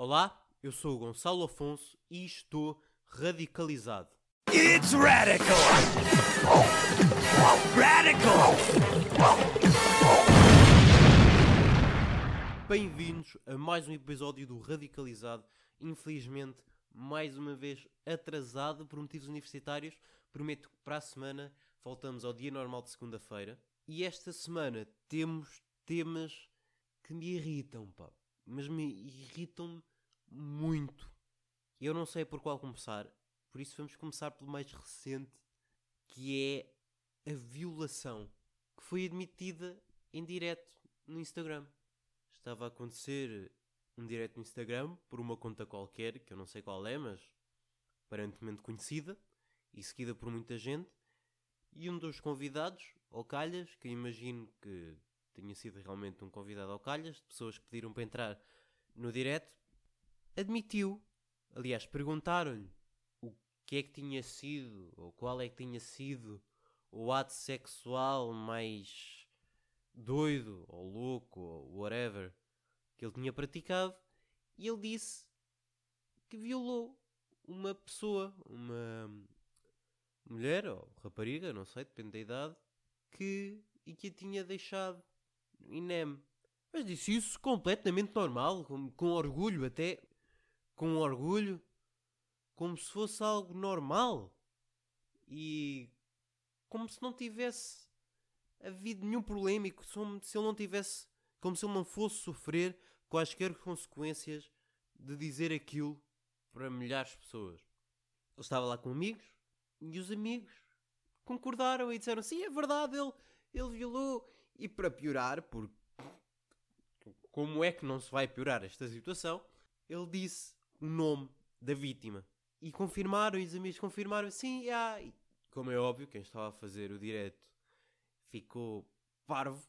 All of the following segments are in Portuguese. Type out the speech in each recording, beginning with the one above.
Olá, eu sou o Gonçalo Afonso e estou radicalizado. It's radical. Radical. Bem-vindos a mais um episódio do Radicalizado. Infelizmente, mais uma vez atrasado por motivos universitários. Prometo que para a semana voltamos ao dia normal de segunda-feira. E esta semana temos temas que me irritam, pá. Mas me irritam muito. Eu não sei por qual começar, por isso vamos começar pelo mais recente, que é a violação, que foi admitida em direto no Instagram. Estava a acontecer um direto no Instagram por uma conta qualquer, que eu não sei qual é, mas aparentemente conhecida e seguida por muita gente. E um dos convidados, ao Calhas, que eu imagino que tenha sido realmente um convidado ao Calhas, de pessoas que pediram para entrar no direto, admitiu. Aliás, perguntaram-lhe o que é que tinha sido, ou qual é que tinha sido o ato sexual mais doido, ou louco, ou whatever, que ele tinha praticado, e ele disse que violou uma pessoa, uma mulher ou rapariga, não sei, depende da idade, que e que a tinha deixado INEM. Mas disse isso completamente normal, com, com orgulho até, com orgulho, como se fosse algo normal. E como se não tivesse havido nenhum problema e como se ele não tivesse, como se ele não fosse sofrer quaisquer consequências de dizer aquilo para milhares de pessoas. Ele estava lá com amigos e os amigos concordaram e disseram sim, é verdade, ele, ele violou. E para piorar, porque como é que não se vai piorar esta situação, ele disse o nome da vítima. E confirmaram, e os amigos confirmaram, sim, ah, e, como é óbvio, quem estava a fazer o direto ficou parvo,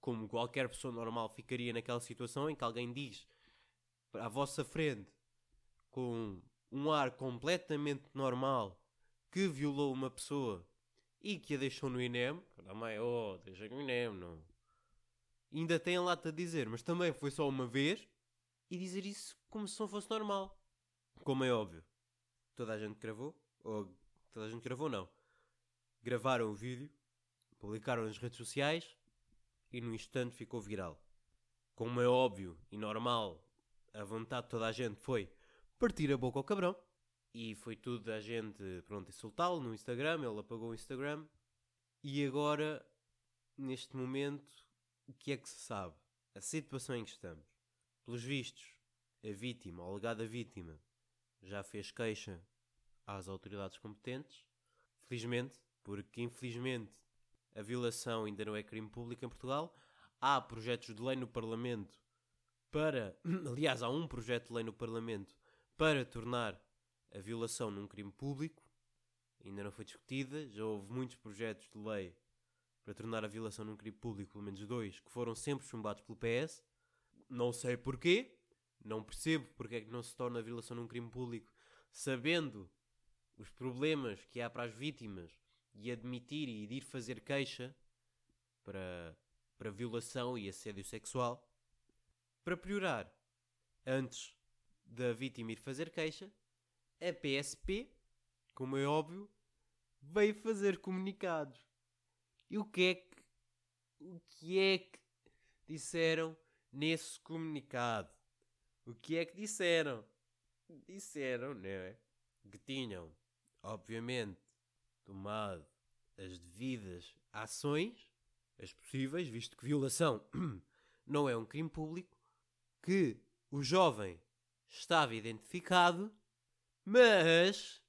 como qualquer pessoa normal ficaria naquela situação em que alguém diz à vossa frente, com um ar completamente normal, que violou uma pessoa e que a deixou no INEM. Não é, oh, deixa no INEM, não. Ainda tem a lata de dizer, mas também foi só uma vez e dizer isso como se não fosse normal. Como é óbvio. Toda a gente gravou, ou toda a gente gravou, não. Gravaram o vídeo, publicaram nas redes sociais e no instante ficou viral. Como é óbvio e normal, a vontade de toda a gente foi partir a boca ao cabrão. E foi tudo a gente, pronto, insultá-lo no Instagram, ele apagou o Instagram. E agora, neste momento, o que é que se sabe? A situação em que estamos. Pelos vistos, a vítima, ou alegada vítima, já fez queixa às autoridades competentes. Felizmente, porque infelizmente a violação ainda não é crime público em Portugal. Há projetos de lei no Parlamento para. Aliás, há um projeto de lei no Parlamento para tornar a violação num crime público. Ainda não foi discutida. Já houve muitos projetos de lei para tornar a violação num crime público, pelo menos dois, que foram sempre chumbados pelo PS. Não sei porquê. Não percebo porque é que não se torna a violação num crime público, sabendo os problemas que há para as vítimas e admitir e ir fazer queixa para, para violação e assédio sexual. Para piorar, antes da vítima ir fazer queixa, a PSP, como é óbvio, veio fazer comunicados. E o que é que, o que, é que disseram nesse comunicado? O que é que disseram? Disseram, não é? Que tinham, obviamente, tomado as devidas ações, as possíveis, visto que violação não é um crime público, que o jovem estava identificado, mas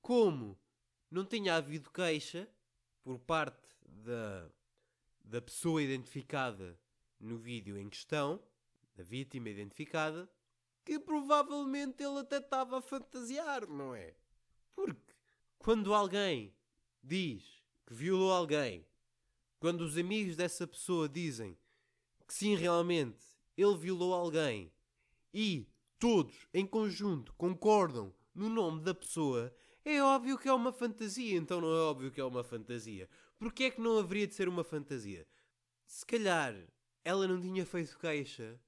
como não tinha havido queixa por parte da, da pessoa identificada no vídeo em questão, da vítima identificada, que provavelmente ele até estava a fantasiar, não é? Porque quando alguém diz que violou alguém, quando os amigos dessa pessoa dizem que sim, realmente ele violou alguém e todos em conjunto concordam no nome da pessoa, é óbvio que é uma fantasia. Então não é óbvio que é uma fantasia. Porquê é que não haveria de ser uma fantasia? Se calhar ela não tinha feito queixa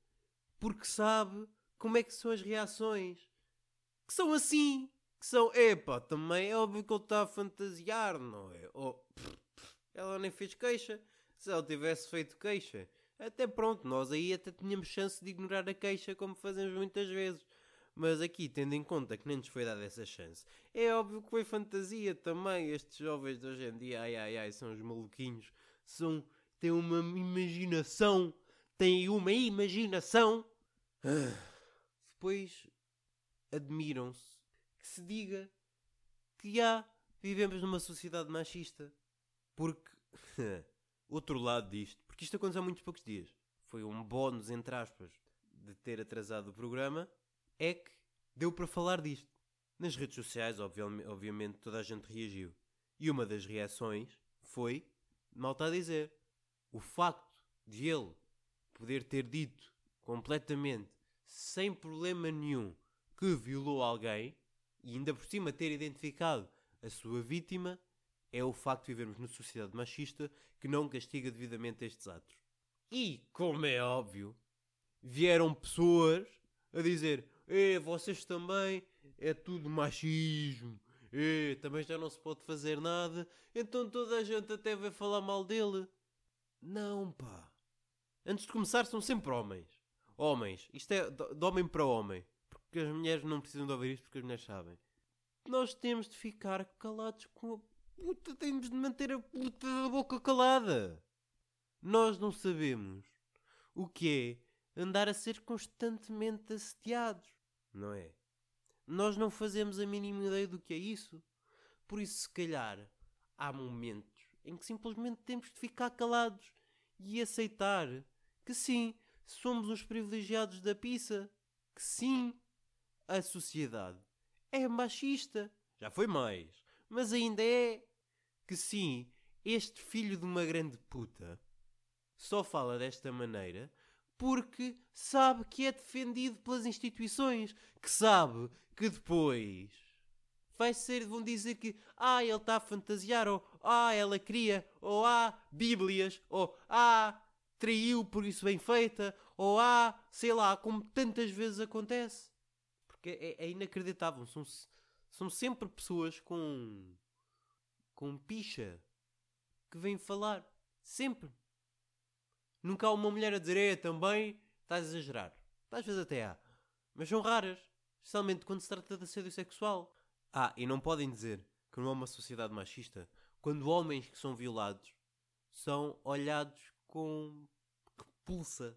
porque sabe como é que são as reações? Que são assim. Que são, epá, também é óbvio que ele está a fantasiar, não é? Oh, pff, pff, ela nem fez queixa. Se ela tivesse feito queixa, até pronto, nós aí até tínhamos chance de ignorar a queixa como fazemos muitas vezes. Mas aqui, tendo em conta que nem nos foi dada essa chance, é óbvio que foi fantasia também. Estes jovens de hoje em dia, ai ai ai, são os maluquinhos, são, têm uma imaginação, têm uma imaginação. Depois admiram-se que se diga que já vivemos numa sociedade machista. Porque, outro lado disto, porque isto aconteceu há muitos poucos dias, foi um bónus, entre aspas, de ter atrasado o programa é que deu para falar disto. Nas redes sociais, obviamente, toda a gente reagiu. E uma das reações foi, mal está a dizer, o facto de ele poder ter dito completamente, sem problema nenhum, que violou alguém, e ainda por cima ter identificado a sua vítima, é o facto de vivermos numa sociedade machista que não castiga devidamente estes atos. E, como é óbvio, vieram pessoas a dizer: é, vocês também, é tudo machismo. É, também já não se pode fazer nada. Então toda a gente até vai falar mal dele. Não, pá. Antes de começar, são sempre homens. Homens. Isto é de homem para homem. Porque as mulheres não precisam de ouvir isto porque as mulheres sabem. Nós temos de ficar calados com a puta. Temos de manter a puta da boca calada. Nós não sabemos o que é andar a ser constantemente assediados não é? Nós não fazemos a mínima ideia do que é isso. Por isso, se calhar, há momentos em que simplesmente temos de ficar calados e aceitar que sim, somos os privilegiados da pizza. Que sim, a sociedade é machista. Já foi mais, mas ainda é. Que sim, este filho de uma grande puta só fala desta maneira porque sabe que é defendido pelas instituições, que sabe que depois vai ser, vão dizer que ah, ele está a fantasiar, ou ah, ela queria, ou ah, bíblias, ou ah, traiu por isso bem feita, ou ah, sei lá, como tantas vezes acontece. Porque é, é inacreditável, são, são sempre pessoas com com picha que vêm falar, sempre. Nunca há uma mulher a dizer, é, também estás a exagerar. Às vezes até há. Mas são raras. Especialmente quando se trata de assédio sexual. Ah, e não podem dizer que não é uma sociedade machista quando homens que são violados são olhados com repulsa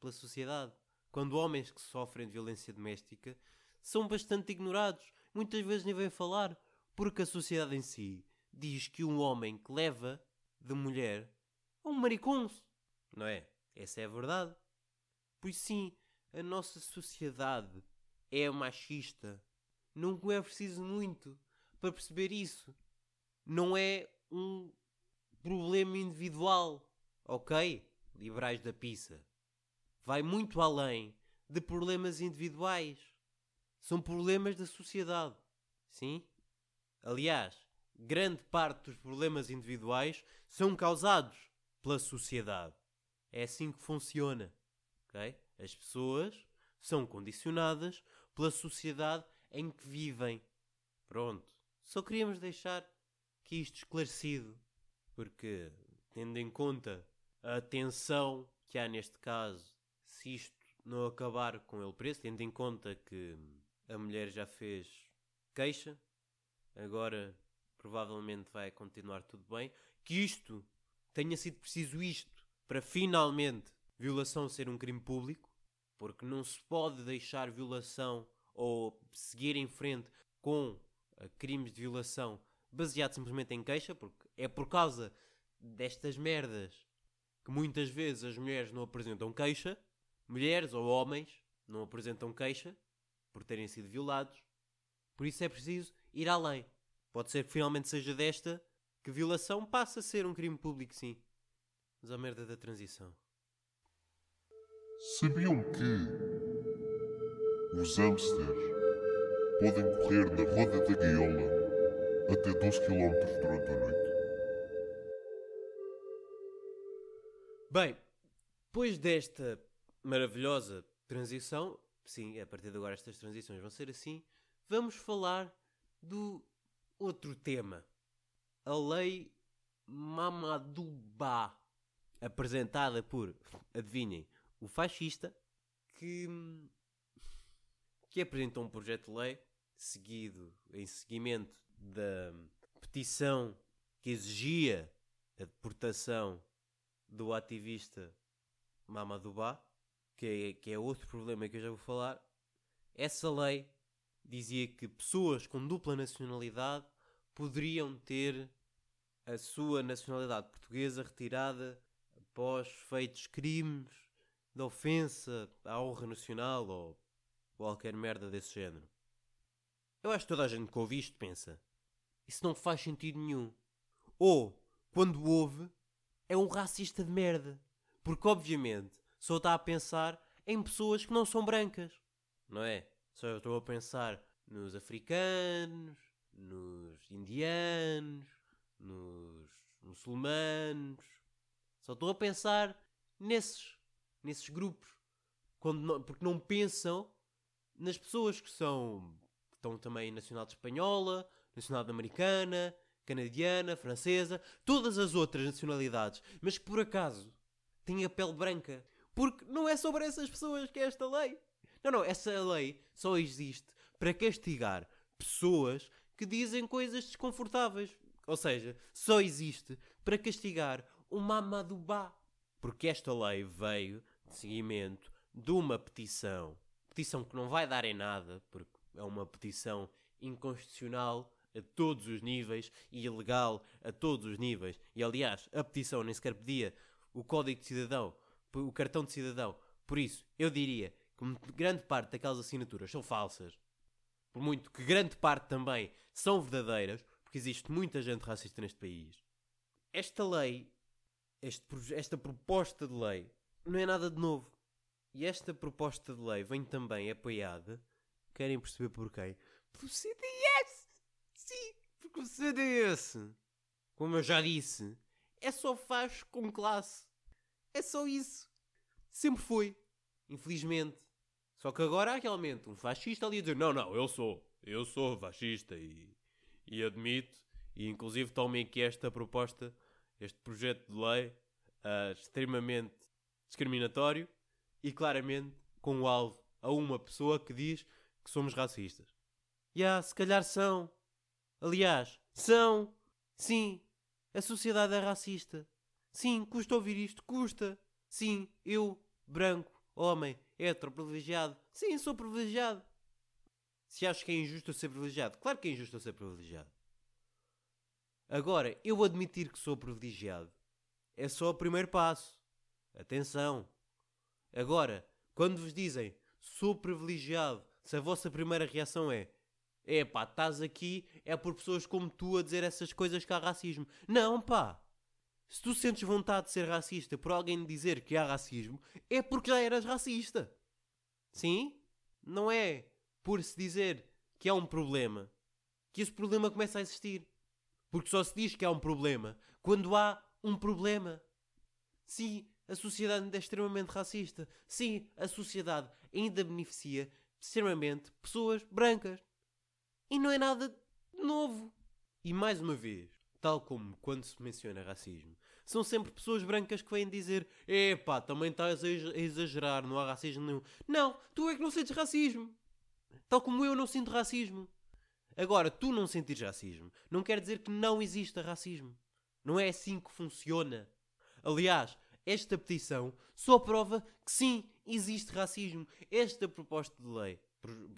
pela sociedade. Quando homens que sofrem de violência doméstica são bastante ignorados. Muitas vezes nem vêm falar. Porque a sociedade em si diz que um homem que leva de mulher é um mariconso não é? Essa é a verdade. Pois sim, a nossa sociedade é machista. Não é preciso muito para perceber isso. Não é um problema individual, ok? Liberais da pizza. Vai muito além de problemas individuais. São problemas da sociedade. Sim? Aliás, grande parte dos problemas individuais são causados pela sociedade. É assim que funciona. Okay? As pessoas são condicionadas pela sociedade em que vivem. Pronto. Só queríamos deixar que isto esclarecido. Porque, tendo em conta a tensão que há neste caso, se isto não acabar com ele preso, tendo em conta que a mulher já fez queixa, agora provavelmente vai continuar tudo bem, que isto tenha sido preciso isto para finalmente violação ser um crime público, porque não se pode deixar violação ou seguir em frente com uh, crimes de violação baseado simplesmente em queixa, porque é por causa destas merdas que muitas vezes as mulheres não apresentam queixa, mulheres ou homens não apresentam queixa por terem sido violados, por isso é preciso ir além. Pode ser que finalmente seja desta que violação passa a ser um crime público, sim. Mas a merda da transição. Sabiam que os hamsters podem correr na roda da gaiola até 12 km durante a noite? Bem, depois desta maravilhosa transição, sim, a partir de agora estas transições vão ser assim, vamos falar do outro tema. A lei Mamadouba, apresentada por, adivinhem, o fascista, que, que apresentou um projeto de lei seguido em seguimento da petição que exigia a deportação do ativista Mamadouba, que é, que é outro problema que eu já vou falar. Essa lei dizia que pessoas com dupla nacionalidade poderiam ter a sua nacionalidade portuguesa retirada após feitos crimes de ofensa à honra nacional ou qualquer merda desse género. Eu acho que toda a gente que ouve isto pensa: isso não faz sentido nenhum. Ou, quando ouve, é um racista de merda. Porque, obviamente, só está a pensar em pessoas que não são brancas. Não é? Só estou a pensar nos africanos, nos indianos, nos muçulmanos. Só estou a pensar nesses, nesses grupos. Não- porque não pensam nas pessoas que são que estão também nacionalidade espanhola, nacionalidade americana, canadiana, francesa, todas as outras nacionalidades, mas que por acaso têm a pele branca. Porque não é sobre essas pessoas que é esta lei. Não, não, essa lei só existe para castigar pessoas que dizem coisas desconfortáveis. Ou seja, só existe para castigar o Mamadouba. Porque esta lei veio de seguimento de uma petição. Petição que não vai dar em nada, porque é uma petição inconstitucional a todos os níveis e ilegal a todos os níveis. E aliás, a petição nem sequer pedia o código de cidadão, o cartão de cidadão. Por isso, eu diria que grande parte daquelas assinaturas são falsas. Por muito que grande parte também são verdadeiras, porque existe muita gente racista neste país. Esta lei, este esta proposta de lei, não é nada de novo. E esta proposta de lei vem também apoiada, querem perceber por? Pelo CDS! Sim, porque o CDS, como eu já disse, é só faz com classe. É só isso. Sempre foi. Infelizmente. Só que agora há realmente um fascista ali a dizer: Não, não, eu sou. Eu sou fascista e, e admito. E inclusive tomem aqui esta proposta, este projeto de lei ah, extremamente discriminatório e claramente com o alvo a uma pessoa que diz que somos racistas. E ah, se calhar são. Aliás, são. Sim, a sociedade é racista. Sim, custa ouvir isto, custa. Sim, eu, branco, homem, hetero, privilegiado. Sim, sou privilegiado. Se acho que é injusto eu ser privilegiado, claro que é injusto eu ser privilegiado. Agora, eu admitir que sou privilegiado é só o primeiro passo. Atenção. Agora, quando vos dizem sou privilegiado, se a vossa primeira reação é é pá, estás aqui é por pessoas como tu a dizer essas coisas que há racismo. Não, pá. Se tu sentes vontade de ser racista por alguém dizer que há racismo, é porque já eras racista. Sim? Não é por se dizer que há um problema que esse problema começa a existir. Porque só se diz que há um problema quando há um problema. Sim, a sociedade é extremamente racista. Sim, a sociedade ainda beneficia extremamente pessoas brancas. E não é nada novo. E mais uma vez, tal como quando se menciona racismo, são sempre pessoas brancas que vêm dizer: epá, também estás a exagerar, não há racismo nenhum. Não, tu é que não sentes racismo. Tal como eu não sinto racismo. Agora, tu não sentires racismo não quer dizer que não exista racismo. Não é assim que funciona. Aliás, esta petição só prova que sim, existe racismo. Esta proposta de lei,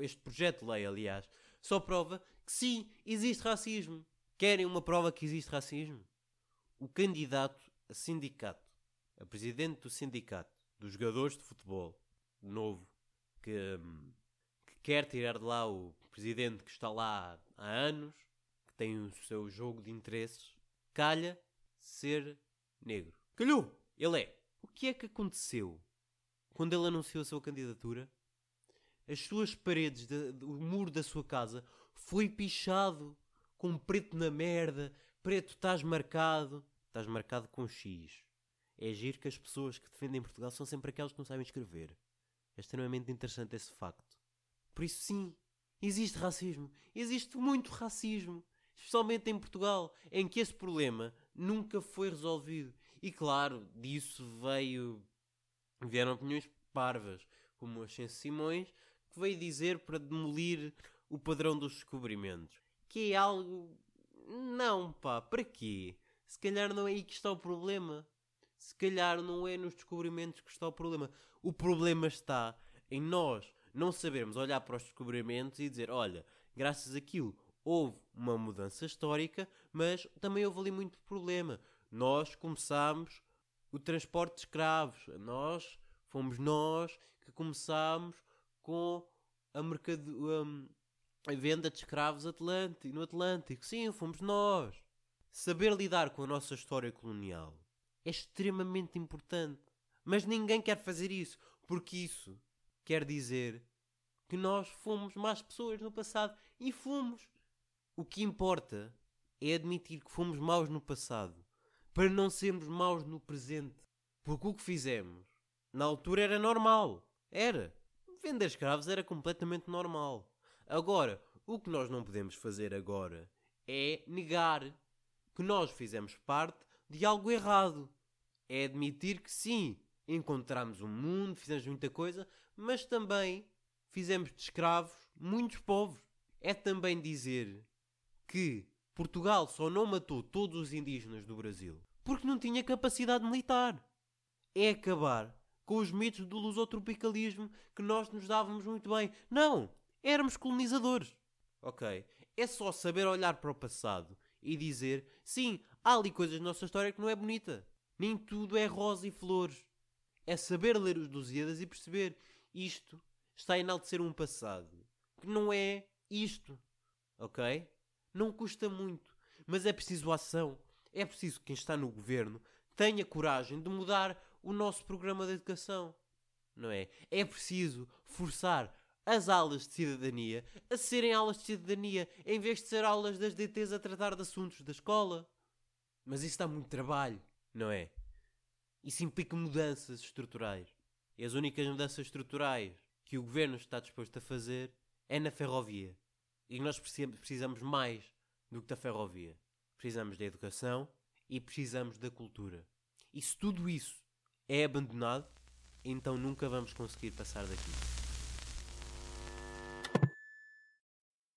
este projeto de lei, aliás, só prova que sim, existe racismo. Querem uma prova que existe racismo? O candidato a sindicato, a presidente do sindicato dos jogadores de futebol, novo, que, hum, que quer tirar de lá o presidente que está lá há anos, que tem o seu jogo de interesses, calha ser negro. Calhou! Ele é. O que é que aconteceu quando ele anunciou a sua candidatura? As suas paredes, de- de- o muro da sua casa foi pichado com preto na merda. Preto, estás marcado. Estás marcado com X. É giro que as pessoas que defendem Portugal são sempre aquelas que não sabem escrever. É extremamente interessante esse facto. Por isso, sim, existe racismo. Existe muito racismo. Especialmente em Portugal, em que esse problema nunca foi resolvido. E claro, disso veio. vieram opiniões parvas, como Ascenso Simões, que veio dizer para demolir o padrão dos descobrimentos. Que é algo. Não, pá, para quê? Se calhar não é aí que está o problema. Se calhar não é nos descobrimentos que está o problema. O problema está em nós não sabermos olhar para os descobrimentos e dizer: olha, graças àquilo houve uma mudança histórica, mas também houve ali muito problema. Nós começámos o transporte de escravos. Nós fomos nós que começámos com a, mercado, um, a venda de escravos Atlântico, no Atlântico. Sim, fomos nós. Saber lidar com a nossa história colonial é extremamente importante. Mas ninguém quer fazer isso, porque isso quer dizer que nós fomos más pessoas no passado e fomos. O que importa é admitir que fomos maus no passado para não sermos maus no presente. Porque o que fizemos na altura era normal. Era. Vender escravos era completamente normal. Agora, o que nós não podemos fazer agora é negar que nós fizemos parte de algo errado. É admitir que sim, encontramos um mundo, fizemos muita coisa, mas também fizemos de escravos muitos povos. É também dizer que Portugal só não matou todos os indígenas do Brasil porque não tinha capacidade militar. É acabar com os mitos do lusotropicalismo que nós nos dávamos muito bem. Não! Éramos colonizadores. Ok? É só saber olhar para o passado e dizer: sim, há ali coisas na nossa história que não é bonita. Nem tudo é rosa e flores. É saber ler os Lusíadas e perceber isto está a enaltecer um passado que não é isto. Ok? Não custa muito, mas é preciso ação. É preciso que quem está no governo tenha coragem de mudar o nosso programa de educação. Não é? É preciso forçar as aulas de cidadania a serem aulas de cidadania em vez de ser aulas das DTs a tratar de assuntos da escola. Mas isso dá muito trabalho, não é? Isso implica mudanças estruturais. E as únicas mudanças estruturais que o governo está disposto a fazer é na ferrovia. E nós precisamos mais do que da ferrovia. Precisamos da educação e precisamos da cultura. E se tudo isso é abandonado, então nunca vamos conseguir passar daqui.